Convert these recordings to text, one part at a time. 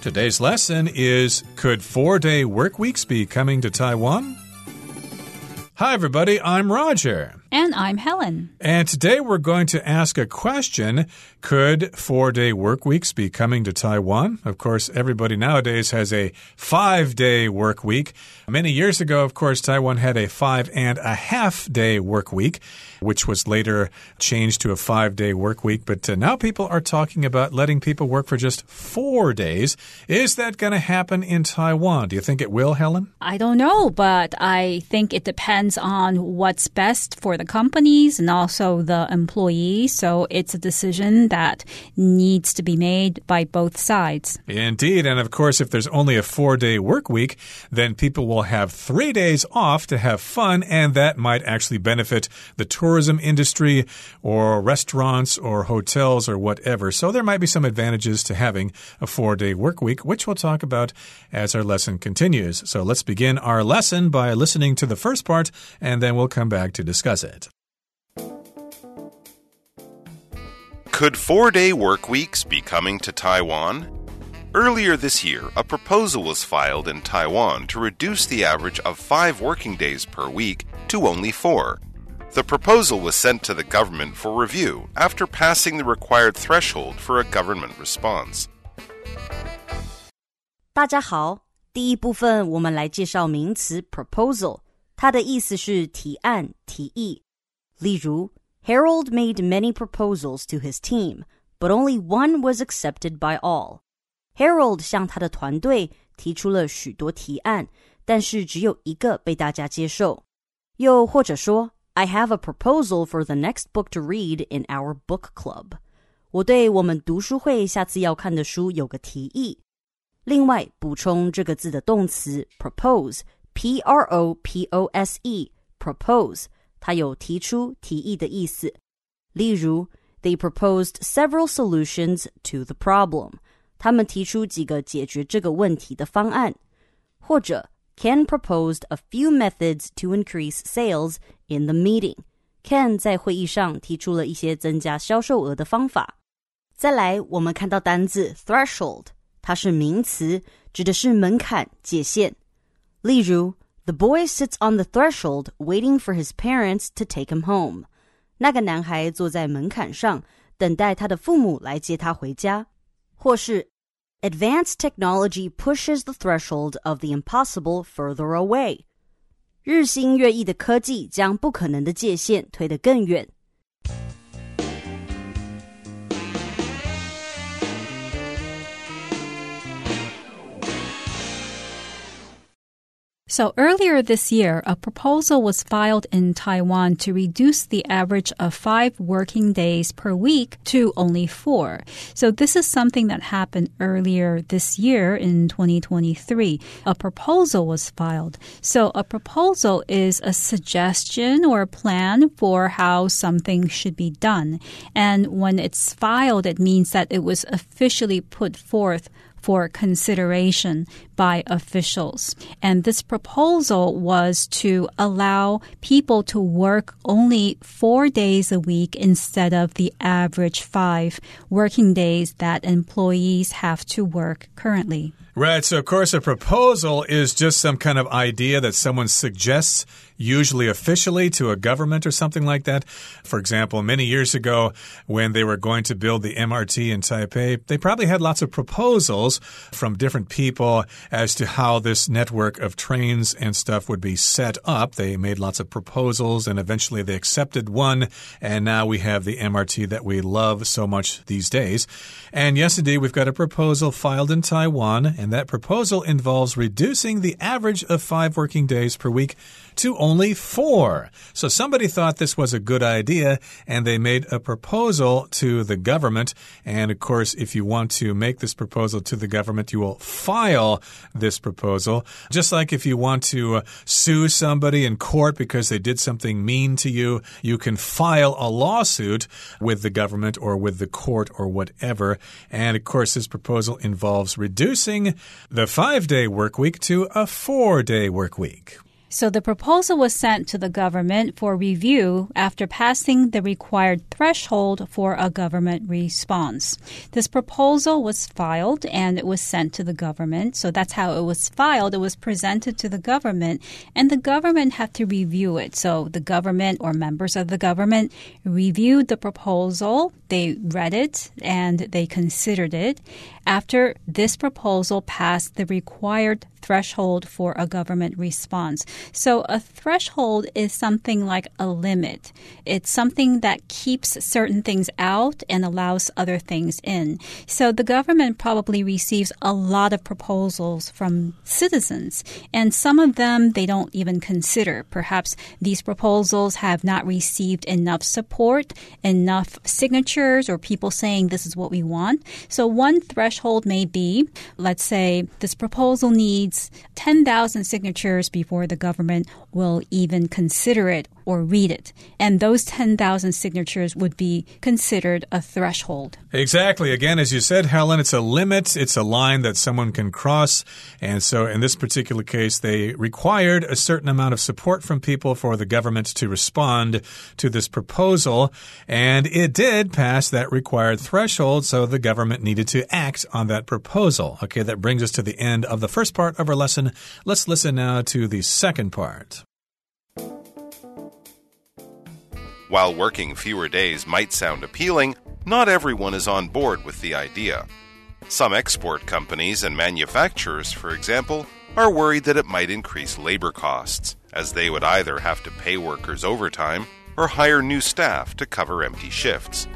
Today's lesson is Could four day work weeks be coming to Taiwan? Hi, everybody. I'm Roger. And I'm Helen. And today we're going to ask a question Could four day work weeks be coming to Taiwan? Of course, everybody nowadays has a five day work week. Many years ago, of course, Taiwan had a five and a half day work week, which was later changed to a five day work week. But uh, now people are talking about letting people work for just four days. Is that going to happen in Taiwan? Do you think it will, Helen? I don't know, but I think it depends on what's best for the companies and also the employees. So it's a decision that needs to be made by both sides. Indeed. And of course, if there's only a four day work week, then people will have three days off to have fun, and that might actually benefit the tourism industry or restaurants or hotels or whatever. So there might be some advantages to having a four day work week, which we'll talk about as our lesson continues. So let's begin our lesson by listening to the first part, and then we'll come back to discuss it. Could four day work weeks be coming to Taiwan? Earlier this year, a proposal was filed in Taiwan to reduce the average of five working days per week to only four. The proposal was sent to the government for review after passing the required threshold for a government response. 大家好，第一部分我们来介绍名词 proposal，它的意思是提案、提议。例如 Harold made many proposals to his team, but only one was accepted by all. Harold 向他的团队提出了许多提案，但是只有一个被大家接受。又或者说，I have a proposal for the next book to read in our book club。我对我们读书会下次要看的书有个提议。另外，补充这个字的动词 propose，p r o p o s e，propose。 它有提出、提议的意思。例如，They proposed several solutions to the problem。他们提出几个解决这个问题的方案。或者，Ken proposed a few methods to increase sales in the meeting。Ken 在会议上提出了一些增加销售额的方法。再来，我们看到单字 threshold，它是名词，指的是门槛、界限。例如 the boy sits on the threshold waiting for his parents to take him home. 那个男孩坐在门槛上，等待他的父母来接他回家。或是 Advanced technology pushes the threshold of the impossible further away. 日新月异的科技将不可能的界限推得更远。 So earlier this year, a proposal was filed in Taiwan to reduce the average of five working days per week to only four. So this is something that happened earlier this year in 2023. A proposal was filed. So a proposal is a suggestion or a plan for how something should be done. And when it's filed, it means that it was officially put forth for consideration by officials. And this proposal was to allow people to work only four days a week instead of the average five working days that employees have to work currently. Right. So, of course, a proposal is just some kind of idea that someone suggests usually officially to a government or something like that. For example, many years ago, when they were going to build the MRT in Taipei, they probably had lots of proposals from different people as to how this network of trains and stuff would be set up. They made lots of proposals and eventually they accepted one. And now we have the MRT that we love so much these days. And yesterday we've got a proposal filed in Taiwan, and that proposal involves reducing the average of five working days per week to only four. So somebody thought this was a good idea and they made a proposal to the government. And of course, if you want to make this proposal to the government, you will file this proposal. Just like if you want to uh, sue somebody in court because they did something mean to you, you can file a lawsuit with the government or with the court or whatever. And of course, this proposal involves reducing the five day work week to a four day work week. So the proposal was sent to the government for review after passing the required threshold for a government response. This proposal was filed and it was sent to the government. So that's how it was filed. It was presented to the government and the government had to review it. So the government or members of the government reviewed the proposal. They read it and they considered it. After this proposal passed the required threshold for a government response. So a threshold is something like a limit. It's something that keeps certain things out and allows other things in. So the government probably receives a lot of proposals from citizens, and some of them they don't even consider. Perhaps these proposals have not received enough support, enough signatures, or people saying this is what we want. So one threshold may be, let's say, this proposal needs 10,000 signatures before the government will even consider it or read it. And those 10,000 signatures would be considered a threshold. Exactly. Again, as you said, Helen, it's a limit, it's a line that someone can cross. And so in this particular case, they required a certain amount of support from people for the government to respond to this proposal. And it did pass that required threshold, so the government needed to act on that proposal. Okay, that brings us to the end of the first part of our lesson. Let's listen now to the second part. While working fewer days might sound appealing, not everyone is on board with the idea. Some export companies and manufacturers, for example, are worried that it might increase labor costs, as they would either have to pay workers overtime or hire new staff to cover empty shifts.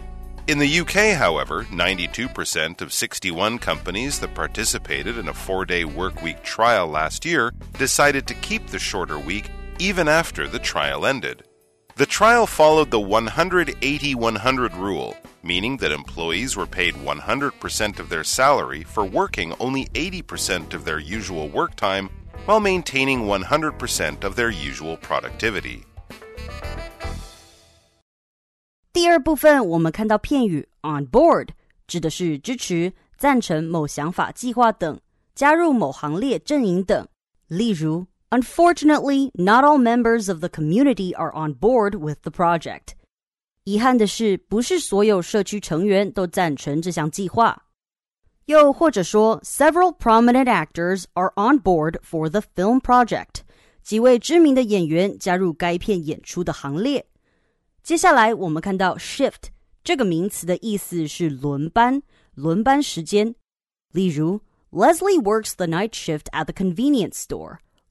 In the UK, however, 92% of 61 companies that participated in a four day workweek trial last year decided to keep the shorter week even after the trial ended. The trial followed the 180 100 rule, meaning that employees were paid 100% of their salary for working only 80% of their usual work time while maintaining 100% of their usual productivity. 第二部分，我们看到片语 on board，指的是支持、赞成某想法、计划等，加入某行列、阵营等。例如 Unfortunately, not all members of the community are on board with the project. 遗憾的是，不是所有社区成员都赞成这项计划。又或者说，several prominent actors are on board for the film project. 几位知名的演员加入该片演出的行列。接下来，我们看到 shift 这个名词的意思是轮班、轮班时间。例如，Leslie works the night shift at the convenience store.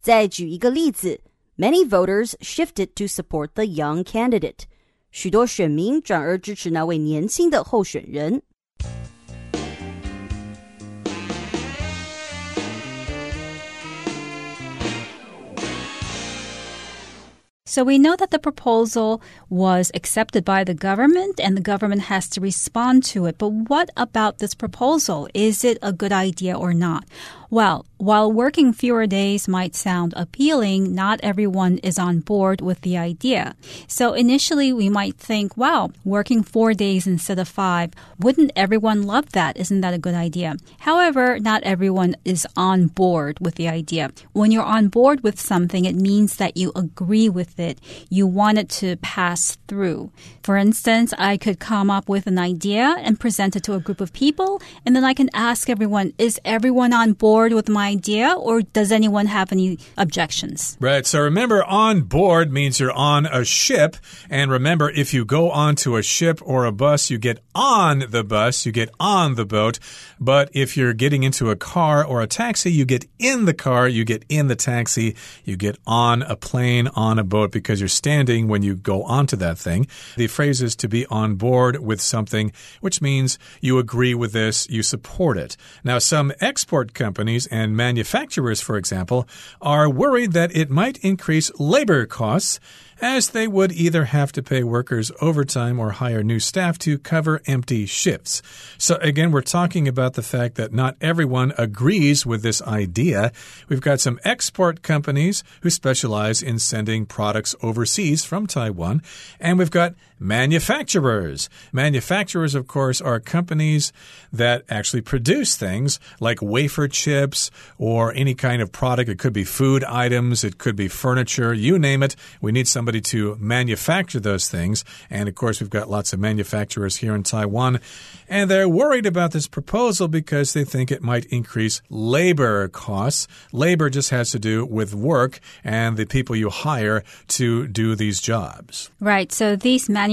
再举一个例子，Many voters shifted to support the young candidate。许多选民转而支持那位年轻的候选人。So we know that the proposal was accepted by the government and the government has to respond to it. But what about this proposal? Is it a good idea or not? Well, while working fewer days might sound appealing, not everyone is on board with the idea. So initially we might think, wow, working four days instead of five, wouldn't everyone love that? Isn't that a good idea? However, not everyone is on board with the idea. When you're on board with something, it means that you agree with it. You wanted to pass through. For instance, I could come up with an idea and present it to a group of people, and then I can ask everyone, is everyone on board with my idea, or does anyone have any objections? Right. So remember, on board means you're on a ship. And remember, if you go onto a ship or a bus, you get on the bus, you get on the boat. But if you're getting into a car or a taxi, you get in the car, you get in the taxi, you get on a plane, on a boat. Boat because you're standing when you go onto that thing. The phrase is to be on board with something, which means you agree with this, you support it. Now, some export companies and manufacturers, for example, are worried that it might increase labor costs as they would either have to pay workers overtime or hire new staff to cover empty shifts. So, again, we're talking about the fact that not everyone agrees with this idea. We've got some export companies who specialize in sending products overseas from Taiwan, and we've got manufacturers. Manufacturers, of course, are companies that actually produce things like wafer chips or any kind of product. It could be food items, it could be furniture, you name it. We need somebody to manufacture those things. And of course, we've got lots of manufacturers here in Taiwan. And they're worried about this proposal because they think it might increase labor costs. Labor just has to do with work and the people you hire to do these jobs. Right. So these manufacturers,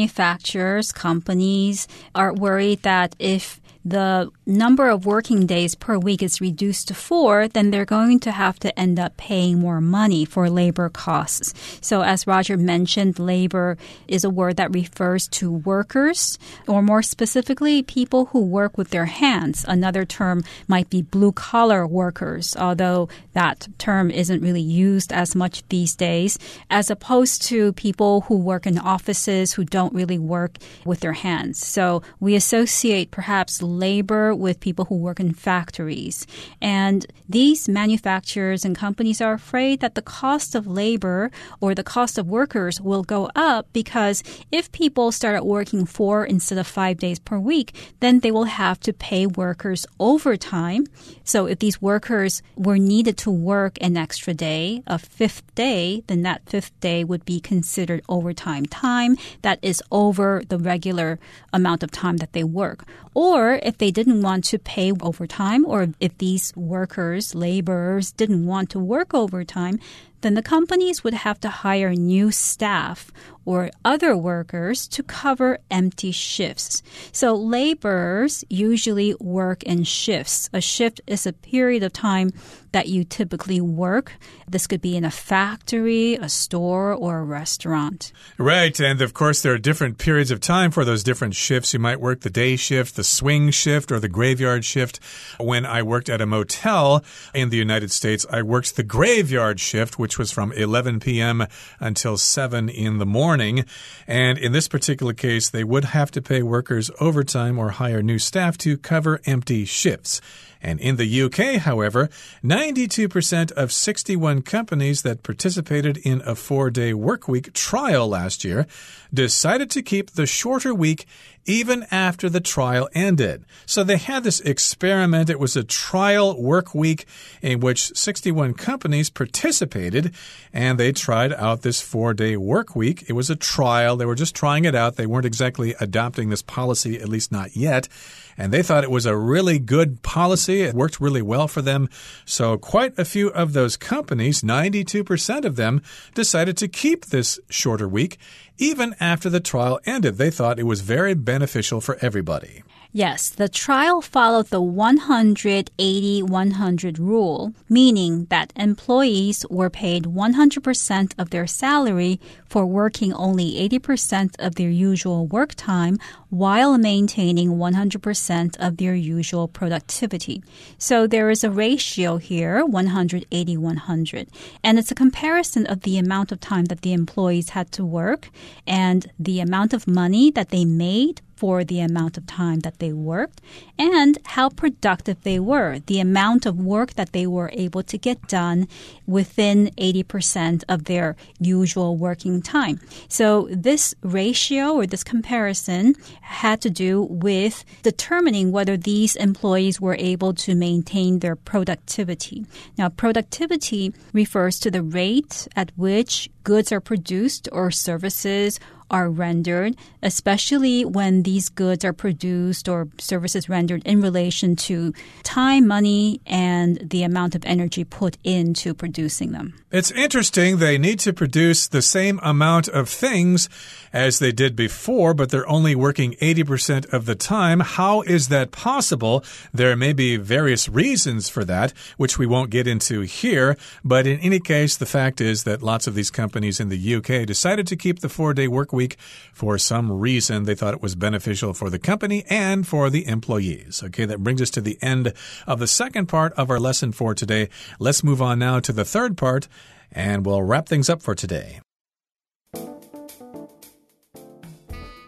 companies are worried that if the number of working days per week is reduced to four, then they're going to have to end up paying more money for labor costs. So, as Roger mentioned, labor is a word that refers to workers, or more specifically, people who work with their hands. Another term might be blue collar workers, although that term isn't really used as much these days, as opposed to people who work in offices who don't really work with their hands. So, we associate perhaps labor with people who work in factories. And these manufacturers and companies are afraid that the cost of labor or the cost of workers will go up because if people start working four instead of five days per week, then they will have to pay workers overtime. So if these workers were needed to work an extra day, a fifth day, then that fifth day would be considered overtime time that is over the regular amount of time that they work. Or if they didn't want to pay overtime, or if these workers, laborers, didn't want to work overtime, then the companies would have to hire new staff or other workers to cover empty shifts. So laborers usually work in shifts. A shift is a period of time that you typically work. This could be in a factory, a store, or a restaurant. Right. And of course, there are different periods of time for those different shifts. You might work the day shift, the swing shift, or the graveyard shift. When I worked at a motel in the United States, I worked the graveyard shift, which was from 11 p.m. until 7 in the morning. And in this particular case, they would have to pay workers overtime or hire new staff to cover empty shifts. And in the UK, however, 92% of 61 companies that participated in a four day workweek trial last year decided to keep the shorter week even after the trial ended. So they had this experiment. It was a trial work week in which 61 companies participated and they tried out this four day work week. It was a trial. They were just trying it out. They weren't exactly adopting this policy, at least not yet and they thought it was a really good policy. It worked really well for them. So, quite a few of those companies, 92% of them, decided to keep this shorter week even after the trial ended. They thought it was very beneficial for everybody. Yes, the trial followed the 180 100 rule, meaning that employees were paid 100% of their salary for working only 80% of their usual work time while maintaining 100% of their usual productivity. So there is a ratio here, 180 100. And it's a comparison of the amount of time that the employees had to work and the amount of money that they made for the amount of time that they worked and how productive they were, the amount of work that they were able to get done within 80% of their usual working time. So this ratio or this comparison had to do with determining whether these employees were able to maintain their productivity. Now, productivity refers to the rate at which goods are produced or services are rendered, especially when these goods are produced or services rendered in relation to time, money, and the amount of energy put into producing them. It's interesting. They need to produce the same amount of things as they did before, but they're only working 80% of the time. How is that possible? There may be various reasons for that, which we won't get into here. But in any case, the fact is that lots of these companies in the UK decided to keep the four day work week for some reason. They thought it was beneficial for the company and for the employees. Okay, that brings us to the end of the second part of our lesson for today. Let's move on now to the third part, and we'll wrap things up for today.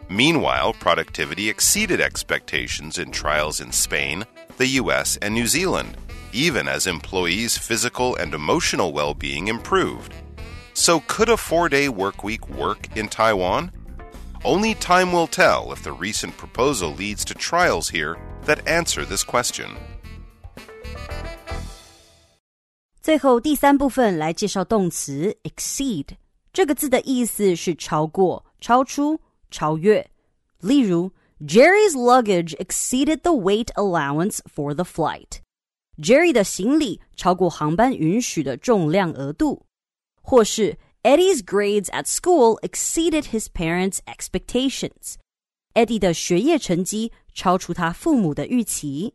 Meanwhile, productivity exceeded expectations in trials in Spain, the US, and New Zealand, even as employees' physical and emotional well being improved. So, could a four day work week work in Taiwan? Only time will tell if the recent proposal leads to trials here that answer this question. 最后第三部分来介绍动词 exceed 这个字的意思是超过、超出、超越。例如，Jerry's luggage exceeded the weight allowance for the flight。Jerry 的行李超过航班允许的重量额度。 或是 Eddie's grades at school exceeded his parents' expectations。Eddie 的学业成绩超出他父母的预期。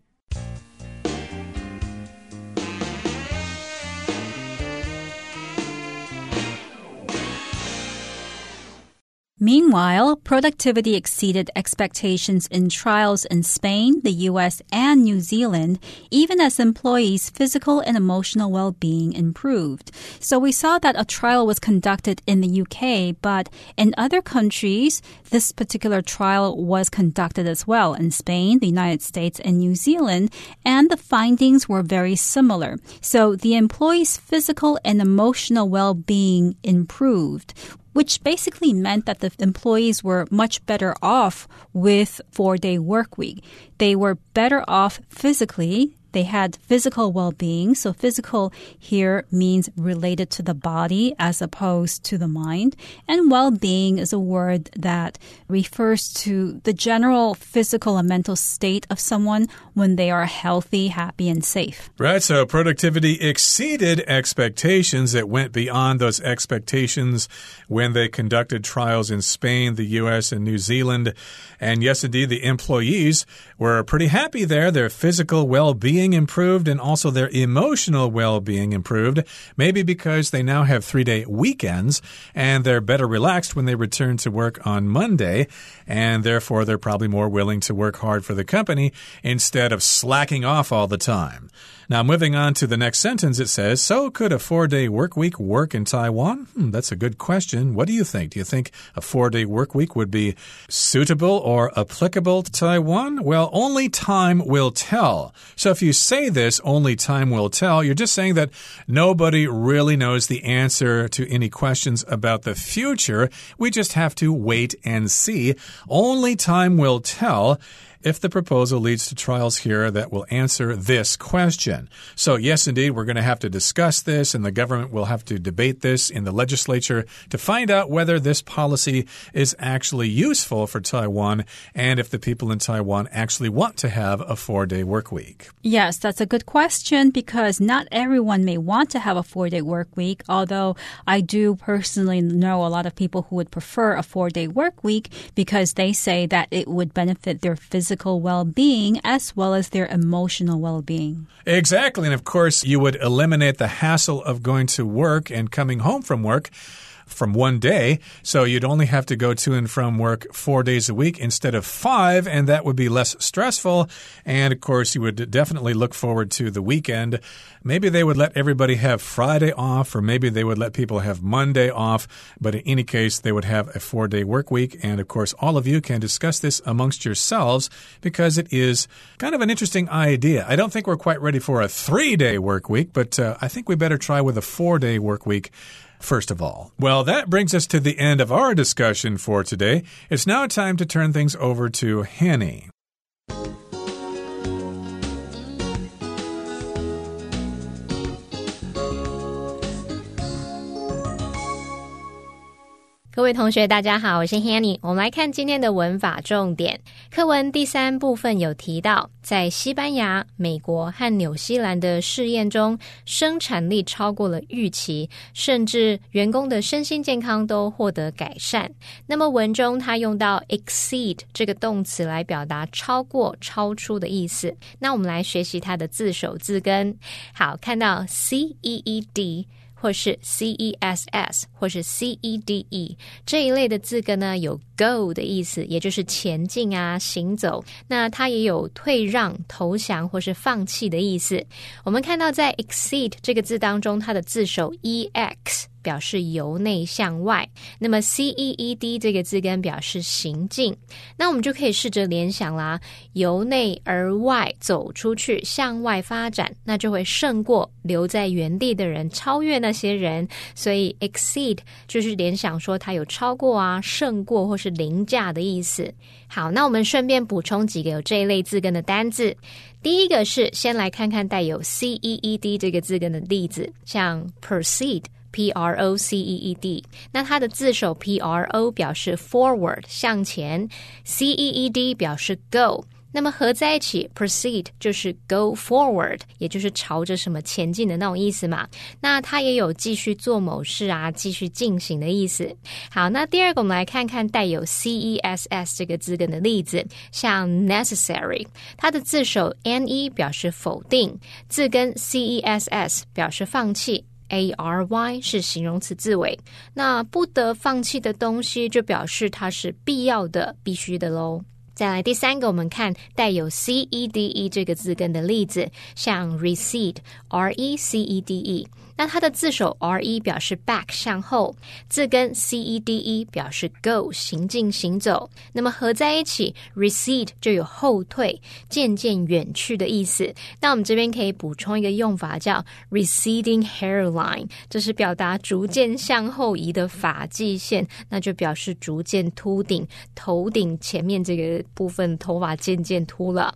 Meanwhile, productivity exceeded expectations in trials in Spain, the US, and New Zealand, even as employees' physical and emotional well being improved. So we saw that a trial was conducted in the UK, but in other countries, this particular trial was conducted as well in Spain, the United States, and New Zealand, and the findings were very similar. So the employees' physical and emotional well being improved which basically meant that the employees were much better off with four day work week. They were better off physically they had physical well being. So, physical here means related to the body as opposed to the mind. And well being is a word that refers to the general physical and mental state of someone when they are healthy, happy, and safe. Right. So, productivity exceeded expectations. It went beyond those expectations when they conducted trials in Spain, the US, and New Zealand. And yes, indeed, the employees were pretty happy there. Their physical well being being improved and also their emotional well being improved. Maybe because they now have three day weekends and they're better relaxed when they return to work on Monday. And therefore, they're probably more willing to work hard for the company instead of slacking off all the time. Now, moving on to the next sentence, it says So, could a four day work week work in Taiwan? Hmm, that's a good question. What do you think? Do you think a four day work week would be suitable or applicable to Taiwan? Well, only time will tell. So, if you say this, only time will tell, you're just saying that nobody really knows the answer to any questions about the future. We just have to wait and see. Only time will tell if the proposal leads to trials here that will answer this question. So, yes, indeed, we're going to have to discuss this, and the government will have to debate this in the legislature to find out whether this policy is actually useful for Taiwan and if the people in Taiwan actually want to have a four day work week. Yes, that's a good question because not everyone may want to have a four day work week, although I do personally know a lot of people who would prefer a four day work week because they say that it would benefit their physical physical well being as well as their emotional well being. Exactly. And of course, you would eliminate the hassle of going to work and coming home from work from one day. So you'd only have to go to and from work four days a week instead of five, and that would be less stressful. And of course, you would definitely look forward to the weekend. Maybe they would let everybody have Friday off, or maybe they would let people have Monday off. But in any case, they would have a four day work week. And of course, all of you can discuss this amongst yourselves because it is kind of an interesting idea. I don't think we're quite ready for a three day work week, but uh, I think we better try with a four day work week first of all. Well, that brings us to the end of our discussion for today. It's now time to turn things over to Hanny. 各位同学，大家好，我是 Hanny。我们来看今天的文法重点课文第三部分有提到，在西班牙、美国和纽西兰的试验中，生产力超过了预期，甚至员工的身心健康都获得改善。那么文中它用到 exceed 这个动词来表达超过、超出的意思。那我们来学习它的字首字根。好，看到 c e e d。或是 c e s s 或是 c e d e 这一类的字根呢，有 go 的意思，也就是前进啊、行走。那它也有退让、投降或是放弃的意思。我们看到在 exceed 这个字当中，它的字首 e x。表示由内向外，那么 C E E D 这个字根表示行进，那我们就可以试着联想啦，由内而外走出去，向外发展，那就会胜过留在原地的人，超越那些人。所以 exceed 就是联想说它有超过啊、胜过或是凌驾的意思。好，那我们顺便补充几个有这一类字根的单字。第一个是先来看看带有 C E E D 这个字根的例子，像 proceed。P R O C E E D，那它的字首 P R O 表示 forward 向前，C E E D 表示 go，那么合在一起 proceed 就是 go forward，也就是朝着什么前进的那种意思嘛。那它也有继续做某事啊，继续进行的意思。好，那第二个我们来看看带有 C E S S 这个字根的例子，像 necessary，它的字首 N E 表示否定，字根 C E S S 表示放弃。A r y 是形容词字尾，那不得放弃的东西就表示它是必要的、必须的喽。再来第三个，我们看带有 c e d e 这个字根的例子，像 recede，r e c e d e。那它的字首 r e 表示 back 向后，字根 c e d e 表示 go 行进行走。那么合在一起 recede 就有后退、渐渐远去的意思。那我们这边可以补充一个用法，叫 receding hairline，这是表达逐渐向后移的发际线，那就表示逐渐秃顶，头顶前面这个部分头发渐渐秃了。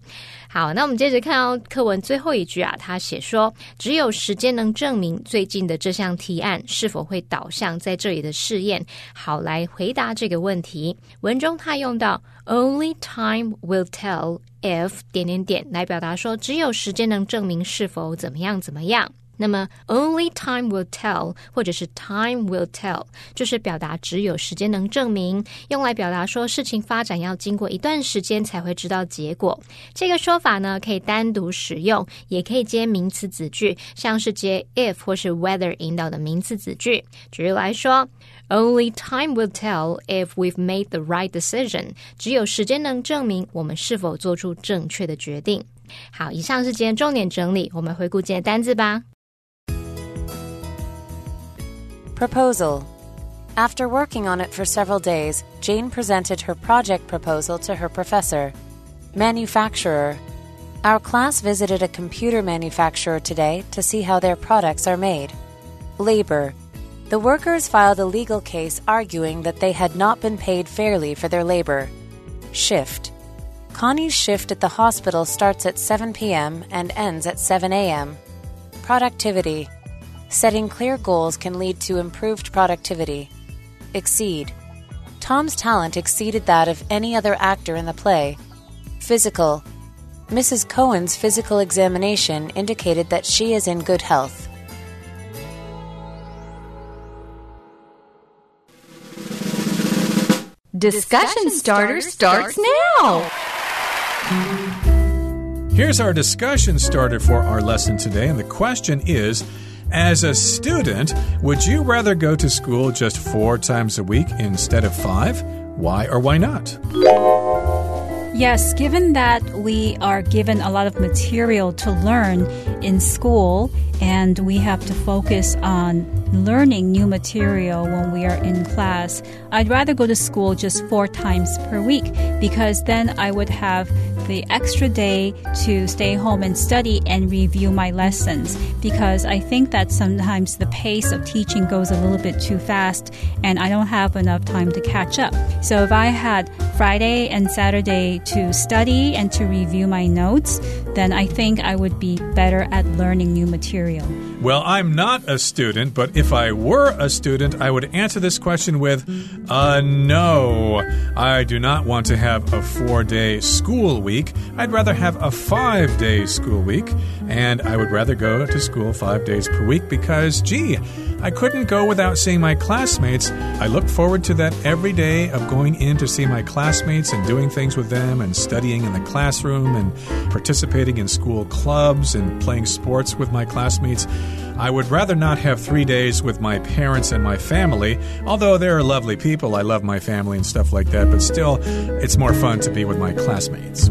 好，那我们接着看到课文最后一句啊，他写说，只有时间能证明最近的这项提案是否会导向在这里的试验。好，来回答这个问题。文中他用到 only time will tell if 点点点来表达说，只有时间能证明是否怎么样怎么样。那么，only time will tell，或者是 time will tell，就是表达只有时间能证明，用来表达说事情发展要经过一段时间才会知道结果。这个说法呢，可以单独使用，也可以接名词子句，像是接 if 或是 whether 引导的名词子句。举例来说，only time will tell if we've made the right decision。只有时间能证明我们是否做出正确的决定。好，以上是今天重点整理，我们回顾今天单字吧。Proposal. After working on it for several days, Jane presented her project proposal to her professor. Manufacturer. Our class visited a computer manufacturer today to see how their products are made. Labor. The workers filed a legal case arguing that they had not been paid fairly for their labor. Shift. Connie's shift at the hospital starts at 7 p.m. and ends at 7 a.m. Productivity. Setting clear goals can lead to improved productivity. Exceed. Tom's talent exceeded that of any other actor in the play. Physical. Mrs. Cohen's physical examination indicated that she is in good health. Discussion starter starts now. Here's our discussion starter for our lesson today, and the question is as a student, would you rather go to school just four times a week instead of five? Why or why not? Yes, given that we are given a lot of material to learn in school and we have to focus on learning new material when we are in class, I'd rather go to school just four times per week because then I would have the extra day to stay home and study and review my lessons because I think that sometimes the pace of teaching goes a little bit too fast and I don't have enough time to catch up. So if I had Friday and Saturday to study and to review my notes, then I think I would be better at learning new material. Well, I'm not a student, but if I were a student, I would answer this question with uh, no. I do not want to have a four day school week. I'd rather have a five day school week, and I would rather go to school five days per week because, gee, I couldn't go without seeing my classmates. I look forward to that every day of going in to see my classmates and doing things with them and studying in the classroom and participating in school clubs and playing sports with my classmates. I would rather not have three days with my parents and my family, although they're lovely people. I love my family and stuff like that, but still, it's more fun to be with my classmates.